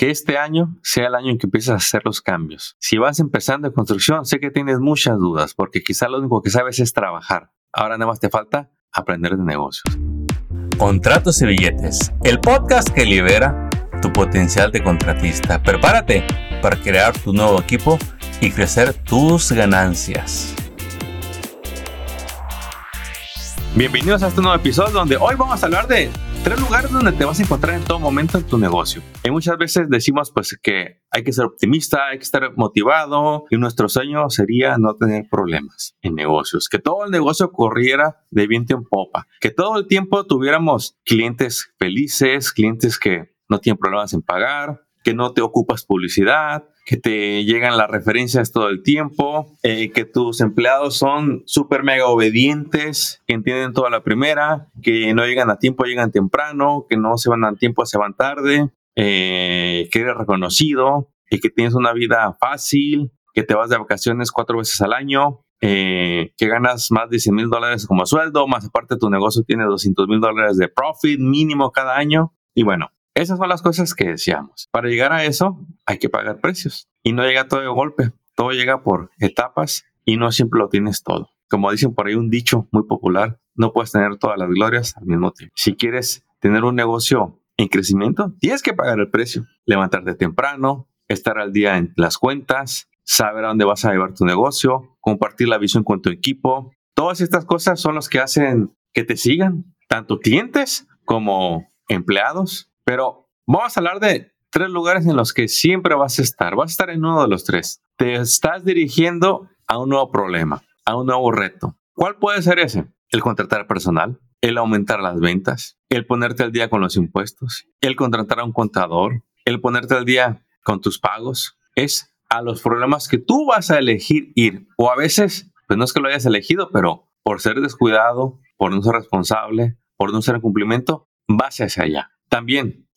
que este año sea el año en que empieces a hacer los cambios. Si vas empezando en construcción, sé que tienes muchas dudas, porque quizá lo único que sabes es trabajar. Ahora nada más te falta aprender de negocios. Contratos y billetes, el podcast que libera tu potencial de contratista. Prepárate para crear tu nuevo equipo y crecer tus ganancias. Bienvenidos a este nuevo episodio donde hoy vamos a hablar de tres lugares donde te vas a encontrar en todo momento en tu negocio. Y muchas veces decimos pues que hay que ser optimista, hay que estar motivado y nuestro sueño sería no tener problemas en negocios, que todo el negocio corriera de viento en popa, que todo el tiempo tuviéramos clientes felices, clientes que no tienen problemas en pagar, que no te ocupas publicidad, que te llegan las referencias todo el tiempo, eh, que tus empleados son súper mega obedientes, que entienden toda la primera, que no llegan a tiempo, llegan temprano, que no se van a tiempo, se van tarde, eh, que eres reconocido y que tienes una vida fácil, que te vas de vacaciones cuatro veces al año, eh, que ganas más de 100 mil dólares como sueldo, más aparte tu negocio tiene 200 mil dólares de profit mínimo cada año. Y bueno, esas son las cosas que decíamos. Para llegar a eso hay que pagar precios y no llega todo de golpe. Todo llega por etapas y no siempre lo tienes todo. Como dicen por ahí un dicho muy popular, no puedes tener todas las glorias al mismo tiempo. Si quieres tener un negocio en crecimiento, tienes que pagar el precio. Levantarte temprano, estar al día en las cuentas, saber a dónde vas a llevar tu negocio, compartir la visión con tu equipo. Todas estas cosas son las que hacen que te sigan, tanto clientes como empleados pero vamos a hablar de tres lugares en los que siempre vas a estar. Vas a estar en uno de los tres. Te estás dirigiendo a un nuevo problema, a un nuevo reto. ¿Cuál puede ser ese? El contratar personal, el aumentar las ventas, el ponerte al día con los impuestos, el contratar a un contador, el ponerte al día con tus pagos. Es a los problemas que tú vas a elegir ir. O a veces, pues no es que lo hayas elegido, pero por ser descuidado, por no ser responsable, por no ser en cumplimiento, vas hacia allá. También,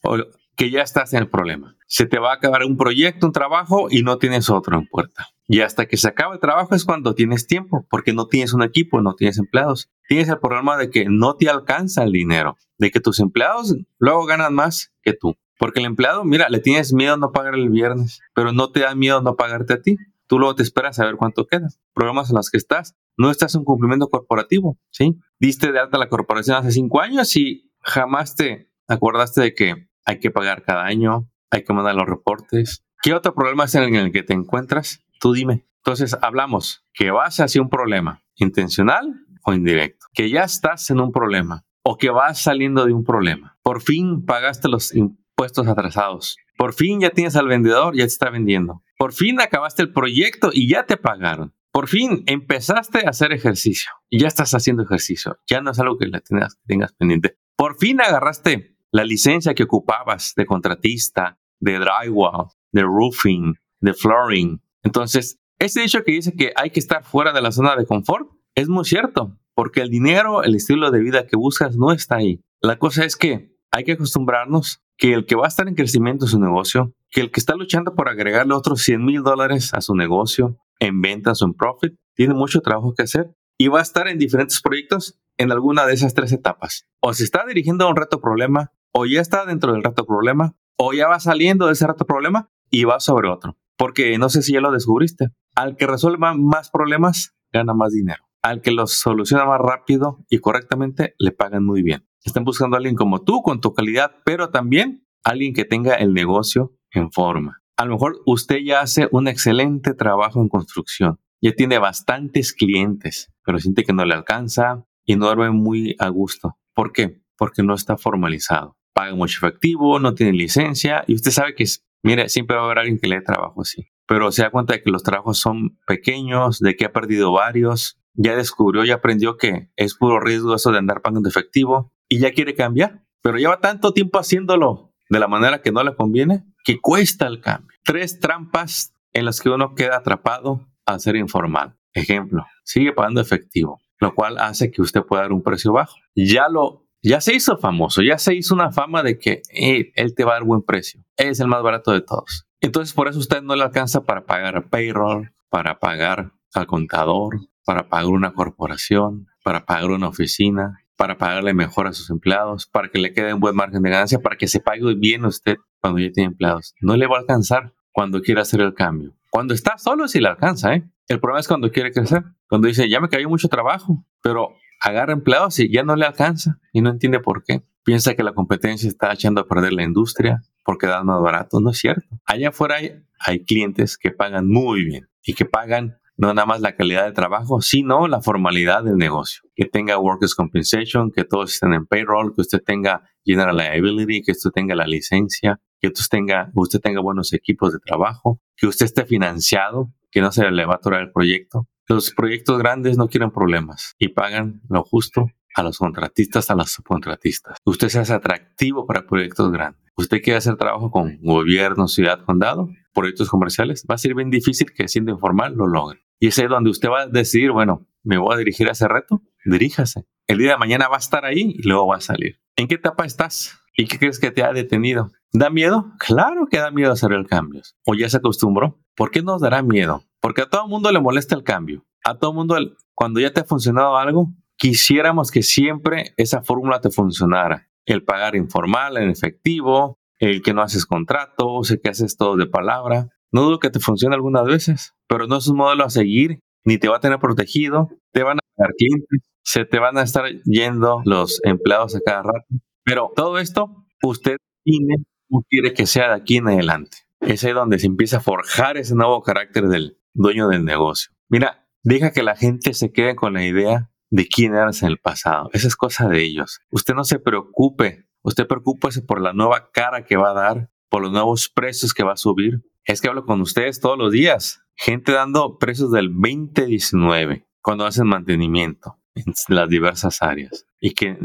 que ya estás en el problema. Se te va a acabar un proyecto, un trabajo y no tienes otro en puerta. Y hasta que se acaba el trabajo es cuando tienes tiempo, porque no tienes un equipo, no tienes empleados. Tienes el problema de que no te alcanza el dinero, de que tus empleados luego ganan más que tú. Porque el empleado, mira, le tienes miedo no pagar el viernes, pero no te da miedo no pagarte a ti. Tú luego te esperas a ver cuánto queda. Problemas en los que estás. No estás en cumplimiento corporativo, ¿sí? Diste de alta la corporación hace cinco años y jamás te acordaste de que hay que pagar cada año, hay que mandar los reportes. ¿Qué otro problema es en el que te encuentras? Tú dime. Entonces hablamos que vas hacia un problema, intencional o indirecto, que ya estás en un problema o que vas saliendo de un problema. Por fin pagaste los impuestos atrasados. Por fin ya tienes al vendedor, ya te está vendiendo. Por fin acabaste el proyecto y ya te pagaron. Por fin empezaste a hacer ejercicio y ya estás haciendo ejercicio. Ya no es algo que tengas, tengas pendiente. Por fin agarraste la licencia que ocupabas de contratista, de drywall, de roofing, de flooring. Entonces, ese dicho que dice que hay que estar fuera de la zona de confort es muy cierto, porque el dinero, el estilo de vida que buscas no está ahí. La cosa es que hay que acostumbrarnos que el que va a estar en crecimiento en su negocio, que el que está luchando por agregarle otros 100 mil dólares a su negocio en ventas o en profit, tiene mucho trabajo que hacer y va a estar en diferentes proyectos en alguna de esas tres etapas. O se está dirigiendo a un reto problema, o ya está dentro del reto problema, o ya va saliendo de ese reto problema y va sobre otro. Porque no sé si ya lo descubriste. Al que resuelva más problemas, gana más dinero. Al que los soluciona más rápido y correctamente, le pagan muy bien. Están buscando a alguien como tú, con tu calidad, pero también alguien que tenga el negocio en forma. A lo mejor usted ya hace un excelente trabajo en construcción, ya tiene bastantes clientes, pero siente que no le alcanza y no duerme muy a gusto. ¿Por qué? Porque no está formalizado paga mucho efectivo, no tiene licencia y usted sabe que, mire, siempre va a haber alguien que le dé trabajo así. Pero se da cuenta de que los trabajos son pequeños, de que ha perdido varios, ya descubrió y aprendió que es puro riesgo eso de andar pagando efectivo y ya quiere cambiar. Pero lleva tanto tiempo haciéndolo de la manera que no le conviene que cuesta el cambio. Tres trampas en las que uno queda atrapado al ser informal. Ejemplo, sigue pagando efectivo, lo cual hace que usted pueda dar un precio bajo. Ya lo ya se hizo famoso, ya se hizo una fama de que él te va a dar buen precio. es el más barato de todos. Entonces, por eso usted no le alcanza para pagar payroll, para pagar al contador, para pagar una corporación, para pagar una oficina, para pagarle mejor a sus empleados, para que le quede un buen margen de ganancia, para que se pague bien usted cuando ya tiene empleados. No le va a alcanzar cuando quiera hacer el cambio. Cuando está solo sí le alcanza, ¿eh? El problema es cuando quiere crecer. Cuando dice, ya me cayó mucho trabajo, pero agarra empleados y ya no le alcanza y no entiende por qué. Piensa que la competencia está echando a perder la industria porque dan más barato. No es cierto. Allá afuera hay, clientes que pagan muy bien y que pagan no nada más la calidad de trabajo, sino la formalidad del negocio. Que tenga workers compensation, que todos estén en payroll, que usted tenga general liability, que usted tenga la licencia, que usted tenga, usted tenga buenos equipos de trabajo, que usted esté financiado, que no se le va a atorar el proyecto. Los proyectos grandes no quieren problemas y pagan lo justo a los contratistas, a los subcontratistas. Usted se hace atractivo para proyectos grandes. Usted quiere hacer trabajo con gobierno, ciudad, condado, proyectos comerciales. Va a ser bien difícil que siendo informal lo logre. Y es ahí donde usted va a decidir, bueno, me voy a dirigir a ese reto. Diríjase. El día de mañana va a estar ahí y luego va a salir. ¿En qué etapa estás? ¿Y qué crees que te ha detenido? ¿Da miedo? Claro que da miedo hacer el cambio. ¿O ya se acostumbró? ¿Por qué nos dará miedo? Porque a todo mundo le molesta el cambio. A todo mundo, cuando ya te ha funcionado algo, quisiéramos que siempre esa fórmula te funcionara. El pagar informal, en efectivo, el que no haces contratos, el que haces todo de palabra. No dudo que te funcione algunas veces, pero no es un modelo a seguir, ni te va a tener protegido, te van a dar clientes, se te van a estar yendo los empleados a cada rato. Pero todo esto, usted tiene, quiere que sea de aquí en adelante. Es ahí donde se empieza a forjar ese nuevo carácter del dueño del negocio. Mira, deja que la gente se quede con la idea de quién eras en el pasado. Esa es cosa de ellos. Usted no se preocupe. Usted preocúpese por la nueva cara que va a dar, por los nuevos precios que va a subir. Es que hablo con ustedes todos los días. Gente dando precios del 2019 cuando hacen mantenimiento en las diversas áreas. Y que,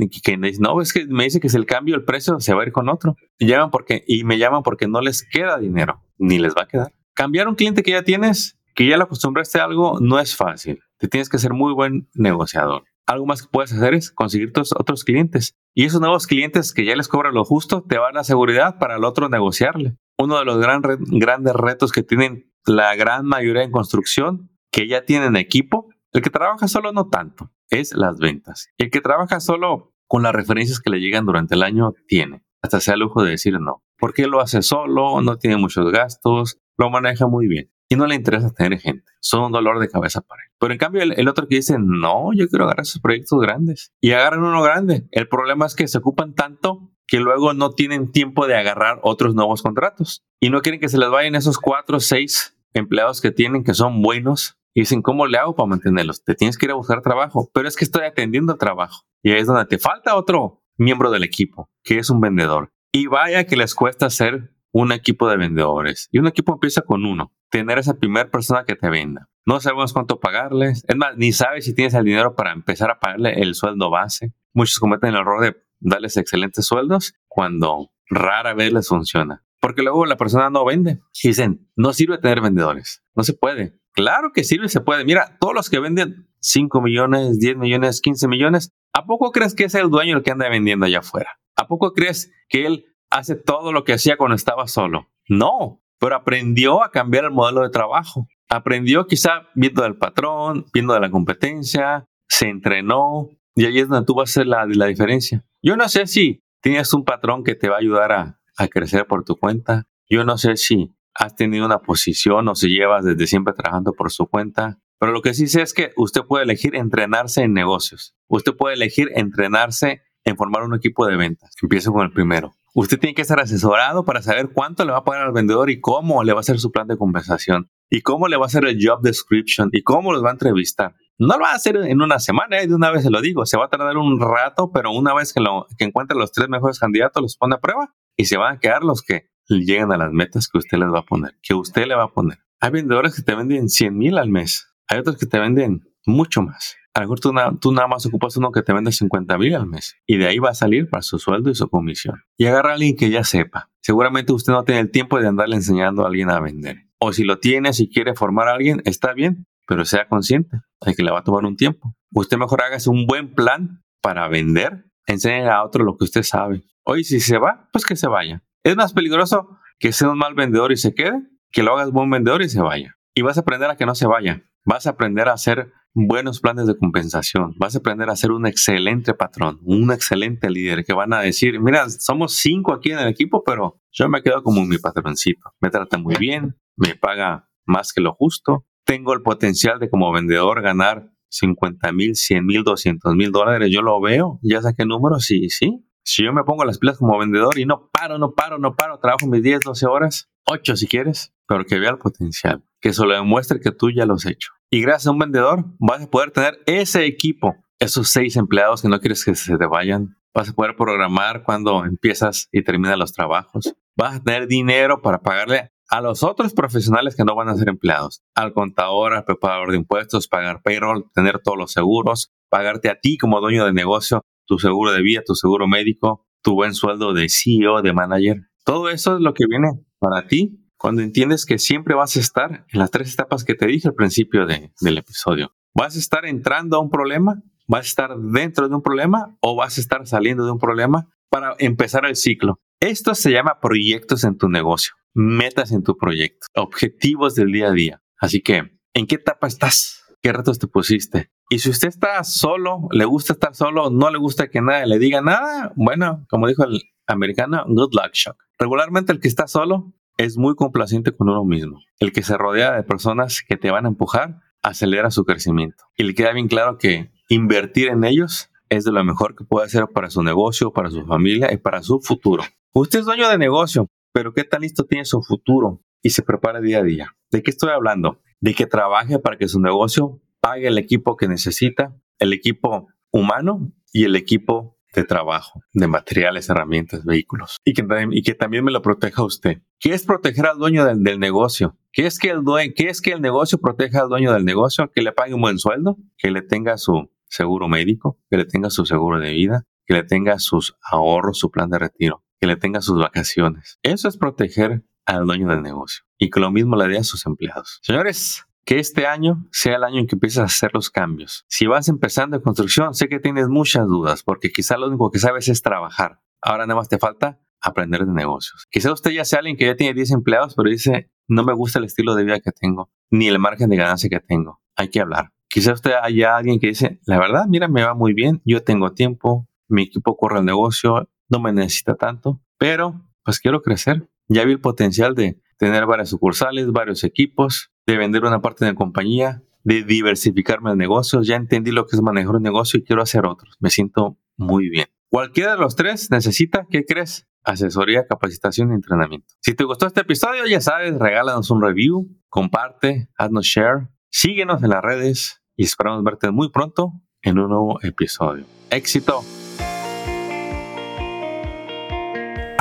no, es que me dice que si el cambio el precio se va a ir con otro. Llaman porque, y me llaman porque no les queda dinero, ni les va a quedar. Cambiar un cliente que ya tienes que ya lo acostumbraste a algo no es fácil. Te tienes que ser muy buen negociador. Algo más que puedes hacer es conseguir tus otros clientes. Y esos nuevos clientes que ya les cobran lo justo, te van a seguridad para el otro negociarle. Uno de los grandes retos que tienen la gran mayoría en construcción, que ya tienen equipo, el que trabaja solo no tanto, es las ventas. El que trabaja solo con las referencias que le llegan durante el año tiene. Hasta sea lujo de decir no. Porque lo hace solo, no tiene muchos gastos, lo maneja muy bien y no le interesa tener gente. Son un dolor de cabeza para él. Pero en cambio, el, otro que dice, no, yo quiero agarrar esos proyectos grandes. Y agarran uno grande. El problema es que se ocupan tanto que luego no tienen tiempo de agarrar otros nuevos contratos. Y no quieren que se les vayan esos cuatro o seis empleados que tienen que son buenos. Y dicen, ¿cómo le hago para mantenerlos? Te tienes que ir a buscar trabajo. Pero es que estoy atendiendo trabajo. Y ahí es donde te falta otro miembro del equipo, que es un vendedor. Y vaya que les cuesta ser un equipo de vendedores. Y un equipo empieza con uno tener esa primera persona que te venda. No sabemos cuánto pagarles. Es más, ni sabes si tienes el dinero para empezar a pagarle el sueldo base. Muchos cometen el error de darles excelentes sueldos cuando rara vez les funciona. Porque luego la persona no vende. dicen, no sirve tener vendedores. No se puede. Claro que sirve, se puede. Mira, todos los que venden 5 millones, 10 millones, 15 millones, ¿a poco crees que es el dueño el que anda vendiendo allá afuera? ¿A poco crees que él hace todo lo que hacía cuando estaba solo? No, pero aprendió a cambiar el modelo de trabajo. Aprendió quizá viendo del patrón, viendo de la competencia, se entrenó y ahí es donde tú vas a hacer la, diferencia. Yo no sé si tienes un patrón que te va a ayudar a, a crecer por tu cuenta. Yo no sé si has tenido una posición o si llevas desde siempre trabajando por su cuenta. Pero lo que sí sé es que usted puede elegir entrenarse en negocios. Usted puede elegir entrenarse en formar un equipo de ventas. Empiezo con el primero. Usted tiene que estar asesorado para saber cuánto le va a pagar al vendedor y cómo le va a hacer su plan de compensación y cómo le va a hacer el job description y cómo los va a entrevistar. No lo va a hacer en una semana, ¿eh? de una vez se lo digo. Se va a tardar un rato, pero una vez que, lo, que encuentre los tres mejores candidatos, los pone a prueba y se van a quedar los que lleguen a las metas que usted les va a poner, que usted le va a poner. Hay vendedores que te venden 100 mil al mes. Hay otros que te venden mucho más. A lo mejor tú, nada más ocupas uno que te vende 50 mil al mes y de ahí va a salir para su sueldo y su comisión. Y agarra a alguien que ya sepa. Seguramente usted no tiene el tiempo de andarle enseñando a alguien a vender. O si lo tiene, si quiere formar a alguien, está bien, pero sea consciente de que le va a tomar un tiempo. Usted mejor hágase un buen plan para vender, enseñe a otro lo que usted sabe. Hoy si se va, pues que se vaya. Es más peligroso que sea un mal vendedor y se quede, que lo hagas buen vendedor y se vaya. Y vas a aprender a que no se vaya. Vas a aprender a ser buenos planes de compensación. Vas a aprender a ser un excelente patrón, un excelente líder que van a decir, mira, somos cinco aquí en el equipo, pero yo me quedo como mi patroncito. Me trata muy bien, me paga más que lo justo. Tengo el potencial de como vendedor ganar 50 mil, 100 mil, 200 mil dólares. Yo lo veo, ya saqué números sí, sí. Si yo me pongo las pilas como vendedor y no paro, no paro, no paro, trabajo mis 10, 12 horas, 8 si quieres, pero que vea el potencial, que se lo demuestre que tú ya lo has hecho. Y gracias a un vendedor vas a poder tener ese equipo, esos seis empleados que no quieres que se te vayan. Vas a poder programar cuando empiezas y terminas los trabajos. Vas a tener dinero para pagarle a los otros profesionales que no van a ser empleados, al contador, al preparador de impuestos, pagar payroll, tener todos los seguros, pagarte a ti como dueño de negocio tu seguro de vida, tu seguro médico, tu buen sueldo de CEO, de manager. Todo eso es lo que viene para ti cuando entiendes que siempre vas a estar en las tres etapas que te dije al principio del episodio. Vas a estar entrando a un problema, vas a estar dentro de un problema o vas a estar saliendo de un problema para empezar el ciclo. Esto se llama proyectos en tu negocio, metas en tu proyecto, objetivos del día a día. Así que, ¿en qué etapa estás? ¿Qué retos te pusiste? Y si usted está solo, le gusta estar solo, no le gusta que nadie le diga nada, bueno, como dijo el americano, good luck shock. Regularmente el que está solo es muy complaciente con uno mismo. El que se rodea de personas que te van a empujar acelera su crecimiento. Y le queda bien claro que invertir en ellos es de lo mejor que puede hacer para su negocio, para su familia y para su futuro. Usted es dueño de negocio, pero ¿qué tan listo tiene su futuro? Y se prepara día a día. ¿De qué estoy hablando? De que trabaje para que su negocio pague el equipo que necesita, el equipo humano y el equipo de trabajo, de materiales, herramientas, vehículos, y que, también me lo proteja usted. ¿Qué es proteger al dueño del, negocio? ¿Qué es, que el ¿Qué es que el negocio proteja al dueño del negocio? Que le pague un buen sueldo, que le tenga su seguro médico, que le tenga su seguro de vida, que le tenga sus ahorros, su plan de retiro, que le tenga sus vacaciones. Eso es proteger al dueño del negocio y que lo mismo le dé a sus empleados. Señores, que este año sea el año en que empieces a hacer los cambios. Si vas empezando en construcción, sé que tienes muchas dudas, porque quizá lo único que sabes es trabajar. Ahora nada más te falta aprender de negocios. Quizá usted ya sea alguien que ya tiene 10 empleados, pero dice, no me gusta el estilo de vida que tengo, ni el margen de ganancia que tengo. Hay que hablar. Quizá usted haya alguien que dice, la verdad, mira, me va muy bien, yo tengo tiempo, mi equipo corre el negocio, no me necesita tanto, pero pues quiero crecer. Ya vi el potencial de tener varias sucursales, varios equipos, de vender una parte de la compañía, de diversificarme en negocios. Ya entendí lo que es manejar un negocio y quiero hacer otros. Me siento muy bien. Cualquiera de los tres necesita, ¿qué crees? Asesoría, capacitación y entrenamiento. Si te gustó este episodio, ya sabes, regálanos un review, comparte, haznos share, síguenos en las redes y esperamos verte muy pronto en un nuevo episodio. Éxito.